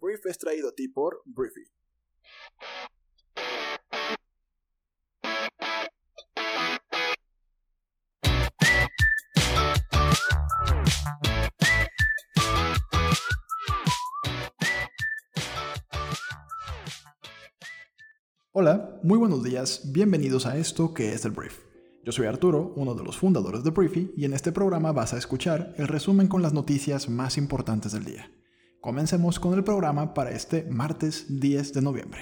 Brief es traído a ti por Briefy. Hola, muy buenos días, bienvenidos a esto que es el Brief. Yo soy Arturo, uno de los fundadores de Briefy, y en este programa vas a escuchar el resumen con las noticias más importantes del día. Comencemos con el programa para este martes 10 de noviembre.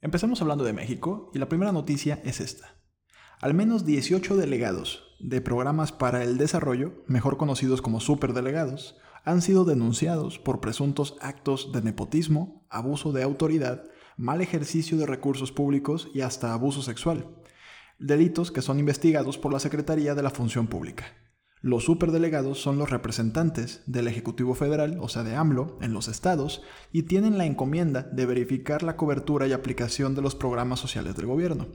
Empezamos hablando de México y la primera noticia es esta. Al menos 18 delegados de programas para el desarrollo, mejor conocidos como superdelegados, han sido denunciados por presuntos actos de nepotismo, abuso de autoridad, mal ejercicio de recursos públicos y hasta abuso sexual, delitos que son investigados por la Secretaría de la Función Pública. Los superdelegados son los representantes del Ejecutivo Federal, o sea de AMLO, en los estados, y tienen la encomienda de verificar la cobertura y aplicación de los programas sociales del gobierno.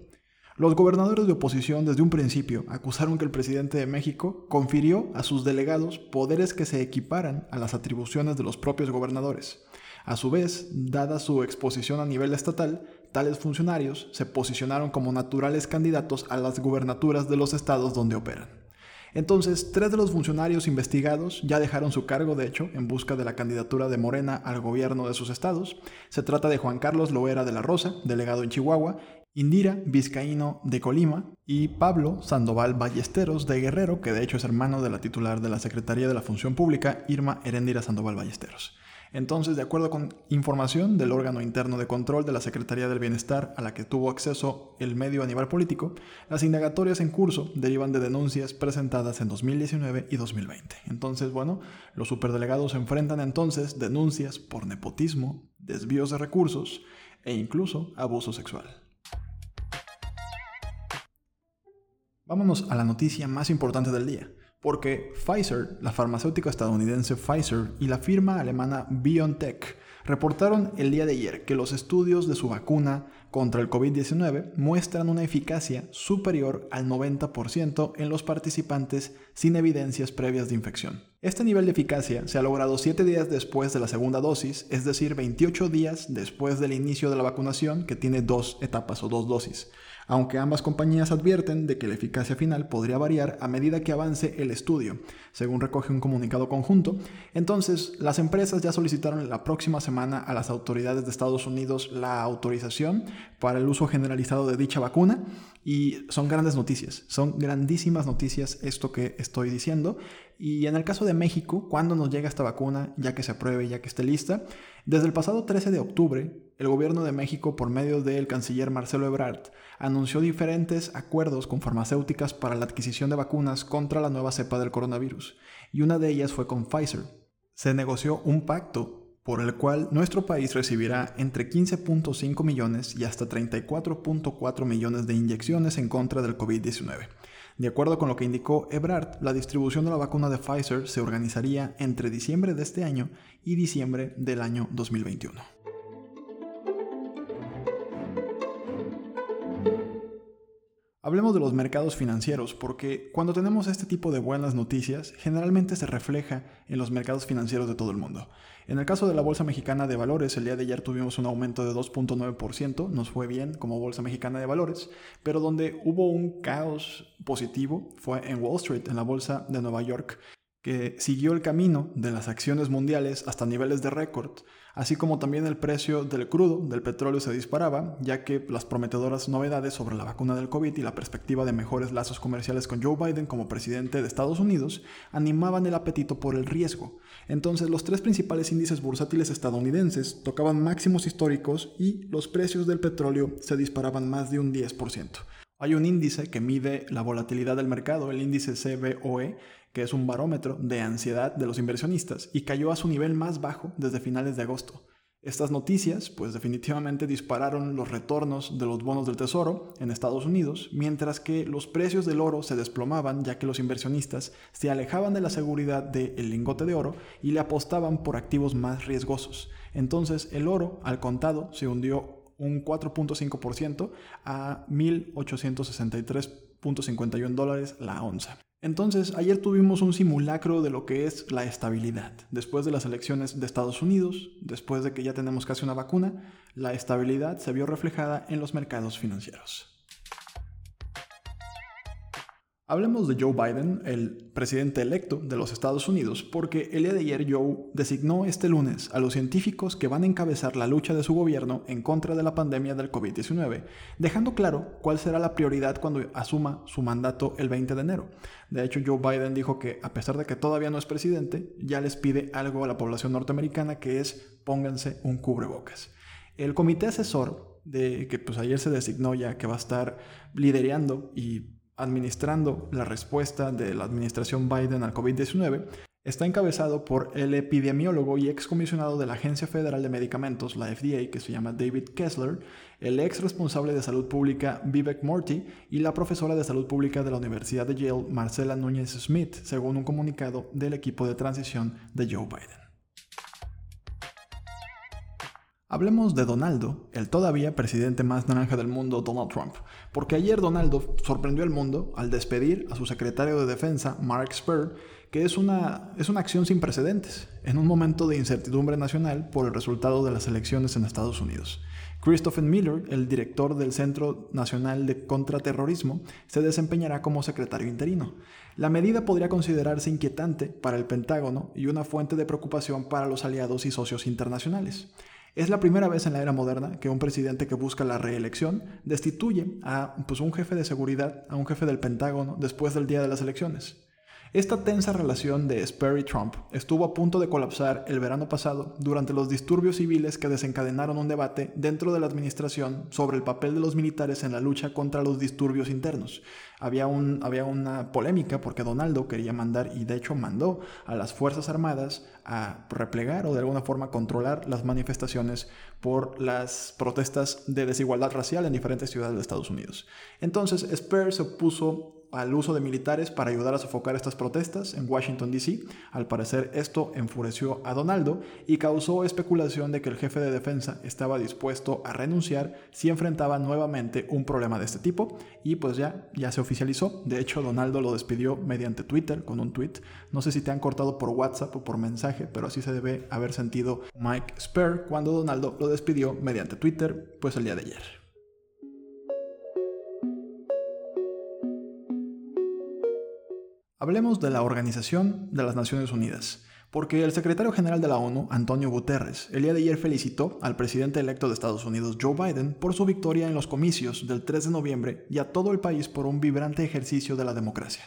Los gobernadores de oposición desde un principio acusaron que el presidente de México confirió a sus delegados poderes que se equiparan a las atribuciones de los propios gobernadores. A su vez, dada su exposición a nivel estatal, tales funcionarios se posicionaron como naturales candidatos a las gubernaturas de los estados donde operan. Entonces, tres de los funcionarios investigados ya dejaron su cargo, de hecho, en busca de la candidatura de Morena al gobierno de sus estados. Se trata de Juan Carlos Loera de la Rosa, delegado en Chihuahua, Indira Vizcaíno de Colima y Pablo Sandoval Ballesteros de Guerrero, que de hecho es hermano de la titular de la Secretaría de la Función Pública, Irma Herendira Sandoval Ballesteros. Entonces, de acuerdo con información del órgano interno de control de la Secretaría del Bienestar a la que tuvo acceso el medio a nivel político, las indagatorias en curso derivan de denuncias presentadas en 2019 y 2020. Entonces, bueno, los superdelegados enfrentan entonces denuncias por nepotismo, desvíos de recursos e incluso abuso sexual. Vámonos a la noticia más importante del día, porque Pfizer, la farmacéutica estadounidense Pfizer y la firma alemana BioNTech reportaron el día de ayer que los estudios de su vacuna contra el COVID-19 muestran una eficacia superior al 90% en los participantes sin evidencias previas de infección. Este nivel de eficacia se ha logrado 7 días después de la segunda dosis, es decir, 28 días después del inicio de la vacunación que tiene dos etapas o dos dosis aunque ambas compañías advierten de que la eficacia final podría variar a medida que avance el estudio, según recoge un comunicado conjunto. Entonces, las empresas ya solicitaron la próxima semana a las autoridades de Estados Unidos la autorización para el uso generalizado de dicha vacuna y son grandes noticias, son grandísimas noticias esto que estoy diciendo. Y en el caso de México, ¿cuándo nos llega esta vacuna ya que se apruebe, ya que esté lista? Desde el pasado 13 de octubre, el gobierno de México, por medio del canciller Marcelo Ebrard, anunció diferentes acuerdos con farmacéuticas para la adquisición de vacunas contra la nueva cepa del coronavirus, y una de ellas fue con Pfizer. Se negoció un pacto por el cual nuestro país recibirá entre 15.5 millones y hasta 34.4 millones de inyecciones en contra del COVID-19. De acuerdo con lo que indicó Ebrard, la distribución de la vacuna de Pfizer se organizaría entre diciembre de este año y diciembre del año 2021. Hablemos de los mercados financieros, porque cuando tenemos este tipo de buenas noticias, generalmente se refleja en los mercados financieros de todo el mundo. En el caso de la Bolsa Mexicana de Valores, el día de ayer tuvimos un aumento de 2.9%, nos fue bien como Bolsa Mexicana de Valores, pero donde hubo un caos positivo fue en Wall Street, en la Bolsa de Nueva York, que siguió el camino de las acciones mundiales hasta niveles de récord así como también el precio del crudo, del petróleo se disparaba, ya que las prometedoras novedades sobre la vacuna del COVID y la perspectiva de mejores lazos comerciales con Joe Biden como presidente de Estados Unidos animaban el apetito por el riesgo. Entonces los tres principales índices bursátiles estadounidenses tocaban máximos históricos y los precios del petróleo se disparaban más de un 10%. Hay un índice que mide la volatilidad del mercado, el índice CBOE, que es un barómetro de ansiedad de los inversionistas, y cayó a su nivel más bajo desde finales de agosto. Estas noticias, pues definitivamente dispararon los retornos de los bonos del tesoro en Estados Unidos, mientras que los precios del oro se desplomaban ya que los inversionistas se alejaban de la seguridad del lingote de oro y le apostaban por activos más riesgosos. Entonces el oro, al contado, se hundió un 4.5% a 1.863.51 dólares la onza. Entonces, ayer tuvimos un simulacro de lo que es la estabilidad. Después de las elecciones de Estados Unidos, después de que ya tenemos casi una vacuna, la estabilidad se vio reflejada en los mercados financieros. Hablemos de Joe Biden, el presidente electo de los Estados Unidos, porque el día de ayer Joe designó este lunes a los científicos que van a encabezar la lucha de su gobierno en contra de la pandemia del COVID-19, dejando claro cuál será la prioridad cuando asuma su mandato el 20 de enero. De hecho, Joe Biden dijo que a pesar de que todavía no es presidente, ya les pide algo a la población norteamericana que es pónganse un cubrebocas. El comité asesor de que pues ayer se designó ya que va a estar liderando y administrando la respuesta de la administración Biden al COVID-19 está encabezado por el epidemiólogo y excomisionado de la Agencia Federal de Medicamentos, la FDA, que se llama David Kessler, el ex responsable de salud pública Vivek Murthy y la profesora de salud pública de la Universidad de Yale, Marcela Núñez Smith, según un comunicado del equipo de transición de Joe Biden. Hablemos de Donaldo, el todavía presidente más naranja del mundo, Donald Trump, porque ayer Donaldo sorprendió al mundo al despedir a su secretario de defensa, Mark Spur, que es una, es una acción sin precedentes, en un momento de incertidumbre nacional por el resultado de las elecciones en Estados Unidos. Christopher Miller, el director del Centro Nacional de Contraterrorismo, se desempeñará como secretario interino. La medida podría considerarse inquietante para el Pentágono y una fuente de preocupación para los aliados y socios internacionales. Es la primera vez en la era moderna que un presidente que busca la reelección destituye a pues, un jefe de seguridad, a un jefe del Pentágono, después del día de las elecciones. Esta tensa relación de Sperry Trump estuvo a punto de colapsar el verano pasado durante los disturbios civiles que desencadenaron un debate dentro de la administración sobre el papel de los militares en la lucha contra los disturbios internos. Había, había una polémica porque Donaldo quería mandar, y de hecho mandó, a las Fuerzas Armadas a replegar o de alguna forma controlar las manifestaciones por las protestas de desigualdad racial en diferentes ciudades de Estados Unidos. Entonces, Sperry se opuso al uso de militares para ayudar a sofocar estas protestas en Washington, D.C. Al parecer esto enfureció a Donaldo y causó especulación de que el jefe de defensa estaba dispuesto a renunciar si enfrentaba nuevamente un problema de este tipo y pues ya, ya se oficializó. De hecho, Donaldo lo despidió mediante Twitter con un tweet. No sé si te han cortado por WhatsApp o por mensaje, pero así se debe haber sentido Mike Spur cuando Donaldo lo despidió mediante Twitter pues el día de ayer. Hablemos de la Organización de las Naciones Unidas, porque el secretario general de la ONU, Antonio Guterres, el día de ayer felicitó al presidente electo de Estados Unidos, Joe Biden, por su victoria en los comicios del 3 de noviembre y a todo el país por un vibrante ejercicio de la democracia.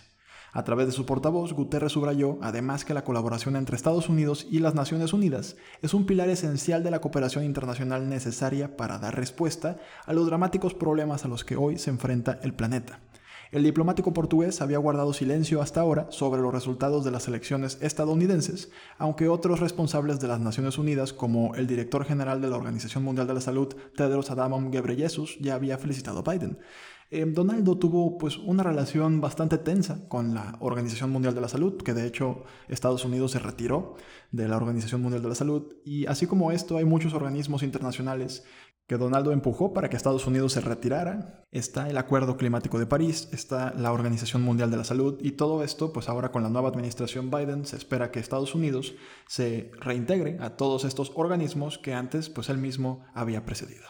A través de su portavoz, Guterres subrayó además que la colaboración entre Estados Unidos y las Naciones Unidas es un pilar esencial de la cooperación internacional necesaria para dar respuesta a los dramáticos problemas a los que hoy se enfrenta el planeta. El diplomático portugués había guardado silencio hasta ahora sobre los resultados de las elecciones estadounidenses, aunque otros responsables de las Naciones Unidas, como el director general de la Organización Mundial de la Salud, Tedros Adhanom Ghebreyesus, ya había felicitado a Biden. Eh, Donaldo tuvo pues una relación bastante tensa con la Organización Mundial de la Salud, que de hecho Estados Unidos se retiró de la Organización Mundial de la Salud, y así como esto hay muchos organismos internacionales que Donaldo empujó para que Estados Unidos se retirara. Está el Acuerdo Climático de París, está la Organización Mundial de la Salud y todo esto, pues ahora con la nueva administración Biden se espera que Estados Unidos se reintegre a todos estos organismos que antes pues él mismo había precedido.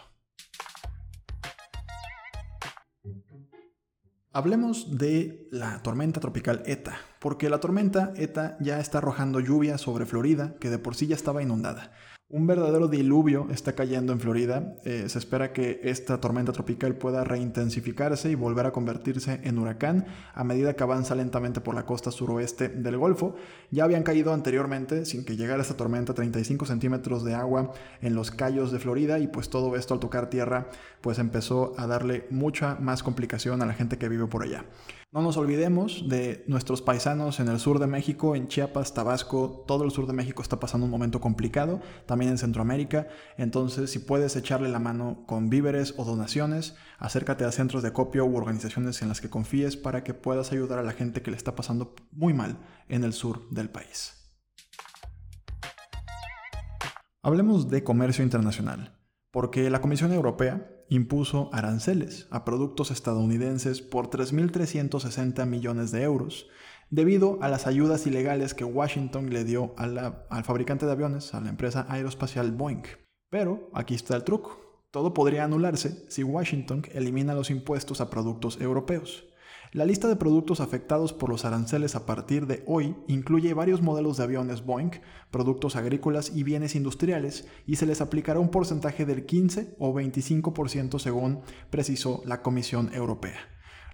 Hablemos de la tormenta tropical ETA, porque la tormenta ETA ya está arrojando lluvia sobre Florida, que de por sí ya estaba inundada. Un verdadero diluvio está cayendo en Florida. Eh, se espera que esta tormenta tropical pueda reintensificarse y volver a convertirse en huracán a medida que avanza lentamente por la costa suroeste del Golfo. Ya habían caído anteriormente, sin que llegara esta tormenta, 35 centímetros de agua en los callos de Florida y pues todo esto al tocar tierra pues empezó a darle mucha más complicación a la gente que vive por allá. No nos olvidemos de nuestros paisanos en el sur de México, en Chiapas, Tabasco, todo el sur de México está pasando un momento complicado, también en Centroamérica, entonces si puedes echarle la mano con víveres o donaciones, acércate a centros de copio u organizaciones en las que confíes para que puedas ayudar a la gente que le está pasando muy mal en el sur del país. Hablemos de comercio internacional. porque la Comisión Europea impuso aranceles a productos estadounidenses por 3.360 millones de euros, debido a las ayudas ilegales que Washington le dio al fabricante de aviones, a la empresa aeroespacial Boeing. Pero aquí está el truco. Todo podría anularse si Washington elimina los impuestos a productos europeos. La lista de productos afectados por los aranceles a partir de hoy incluye varios modelos de aviones Boeing, productos agrícolas y bienes industriales, y se les aplicará un porcentaje del 15 o 25% según precisó la Comisión Europea.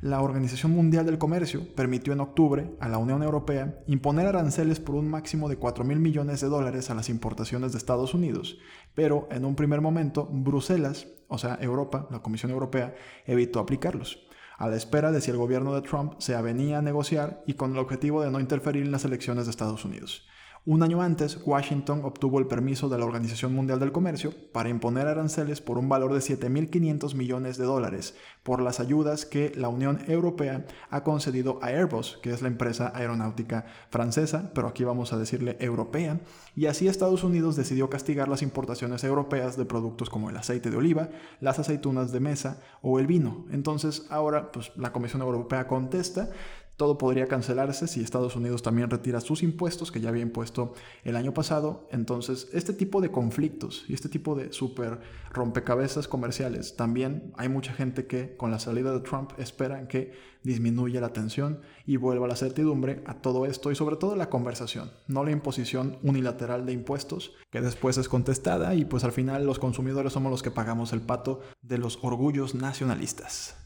La Organización Mundial del Comercio permitió en octubre a la Unión Europea imponer aranceles por un máximo de 4 mil millones de dólares a las importaciones de Estados Unidos, pero en un primer momento Bruselas, o sea Europa, la Comisión Europea, evitó aplicarlos a la espera de si el gobierno de Trump se avenía a negociar y con el objetivo de no interferir en las elecciones de Estados Unidos. Un año antes, Washington obtuvo el permiso de la Organización Mundial del Comercio para imponer aranceles por un valor de 7.500 millones de dólares por las ayudas que la Unión Europea ha concedido a Airbus, que es la empresa aeronáutica francesa, pero aquí vamos a decirle europea, y así Estados Unidos decidió castigar las importaciones europeas de productos como el aceite de oliva, las aceitunas de mesa o el vino. Entonces ahora pues, la Comisión Europea contesta todo podría cancelarse si Estados Unidos también retira sus impuestos que ya había impuesto el año pasado. Entonces, este tipo de conflictos y este tipo de super rompecabezas comerciales, también hay mucha gente que con la salida de Trump esperan que disminuya la tensión y vuelva la certidumbre a todo esto y sobre todo la conversación, no la imposición unilateral de impuestos que después es contestada y pues al final los consumidores somos los que pagamos el pato de los orgullos nacionalistas.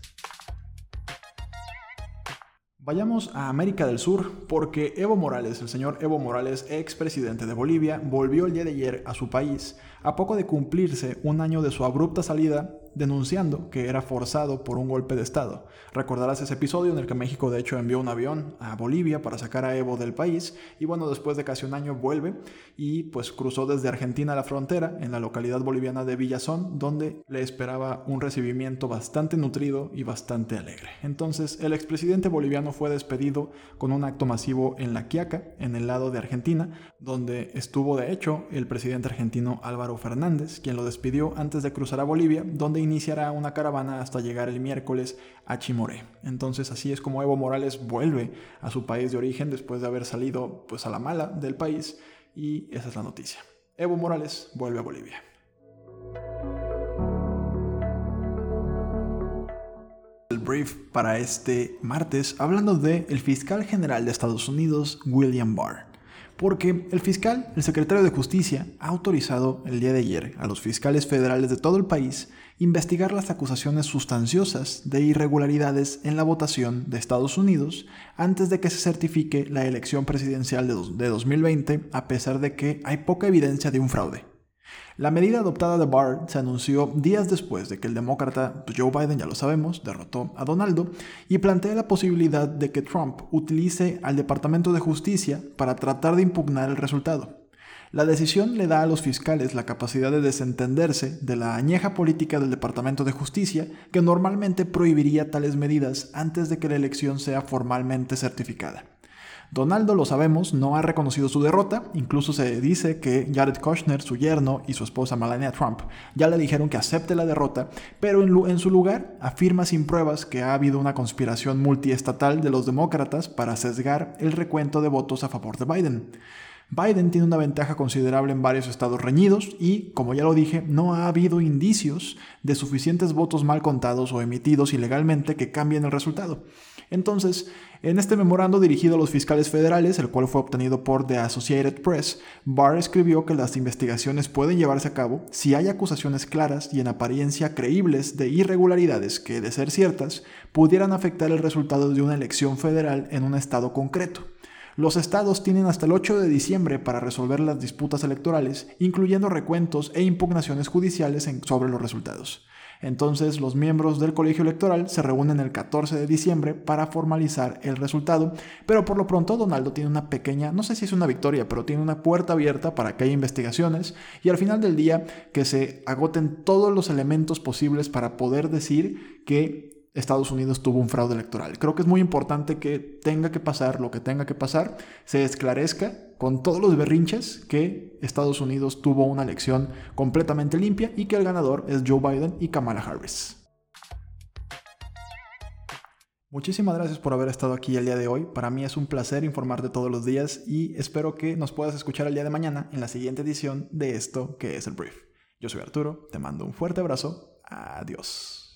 Vayamos a América del Sur porque Evo Morales, el señor Evo Morales, expresidente de Bolivia, volvió el día de ayer a su país a poco de cumplirse un año de su abrupta salida denunciando que era forzado por un golpe de Estado. Recordarás ese episodio en el que México de hecho envió un avión a Bolivia para sacar a Evo del país y bueno, después de casi un año vuelve y pues cruzó desde Argentina a la frontera en la localidad boliviana de Villazón donde le esperaba un recibimiento bastante nutrido y bastante alegre. Entonces el expresidente boliviano fue despedido con un acto masivo en La Quiaca, en el lado de Argentina, donde estuvo de hecho el presidente argentino Álvaro Fernández, quien lo despidió antes de cruzar a Bolivia, donde iniciará una caravana hasta llegar el miércoles a Chimoré. Entonces así es como Evo Morales vuelve a su país de origen después de haber salido pues a la mala del país y esa es la noticia. Evo Morales vuelve a Bolivia. El brief para este martes hablando de el fiscal general de Estados Unidos William Barr porque el fiscal, el secretario de Justicia, ha autorizado el día de ayer a los fiscales federales de todo el país investigar las acusaciones sustanciosas de irregularidades en la votación de Estados Unidos antes de que se certifique la elección presidencial de 2020, a pesar de que hay poca evidencia de un fraude. La medida adoptada de Barr se anunció días después de que el demócrata Joe Biden, ya lo sabemos, derrotó a Donaldo y plantea la posibilidad de que Trump utilice al Departamento de Justicia para tratar de impugnar el resultado. La decisión le da a los fiscales la capacidad de desentenderse de la añeja política del Departamento de Justicia que normalmente prohibiría tales medidas antes de que la elección sea formalmente certificada. Donaldo, lo sabemos, no ha reconocido su derrota, incluso se dice que Jared Kushner, su yerno, y su esposa Melania Trump ya le dijeron que acepte la derrota, pero en, su lugar afirma sin pruebas que ha habido una conspiración multiestatal de los demócratas para sesgar el recuento de votos a favor de Biden. Biden tiene una ventaja considerable en varios estados reñidos y, como ya lo dije, no ha habido indicios de suficientes votos mal contados o emitidos ilegalmente que cambien el resultado. Entonces, en este memorando dirigido a los fiscales federales, el cual fue obtenido por The Associated Press, Barr escribió que las investigaciones pueden llevarse a cabo si hay acusaciones claras y en apariencia creíbles de irregularidades que, de ser ciertas, pudieran afectar el resultado de una elección federal en un estado concreto. Los estados tienen hasta el 8 de diciembre para resolver las disputas electorales, incluyendo recuentos e impugnaciones judiciales sobre los resultados. Entonces los miembros del colegio electoral se reúnen el 14 de diciembre para formalizar el resultado, pero por lo pronto Donaldo tiene una pequeña, no sé si es una victoria, pero tiene una puerta abierta para que haya investigaciones y al final del día que se agoten todos los elementos posibles para poder decir que Estados Unidos tuvo un fraude electoral. Creo que es muy importante que tenga que pasar lo que tenga que pasar, se esclarezca con todos los berrinches que Estados Unidos tuvo una elección completamente limpia y que el ganador es Joe Biden y Kamala Harris. Muchísimas gracias por haber estado aquí el día de hoy. Para mí es un placer informarte todos los días y espero que nos puedas escuchar el día de mañana en la siguiente edición de esto que es el brief. Yo soy Arturo, te mando un fuerte abrazo. Adiós.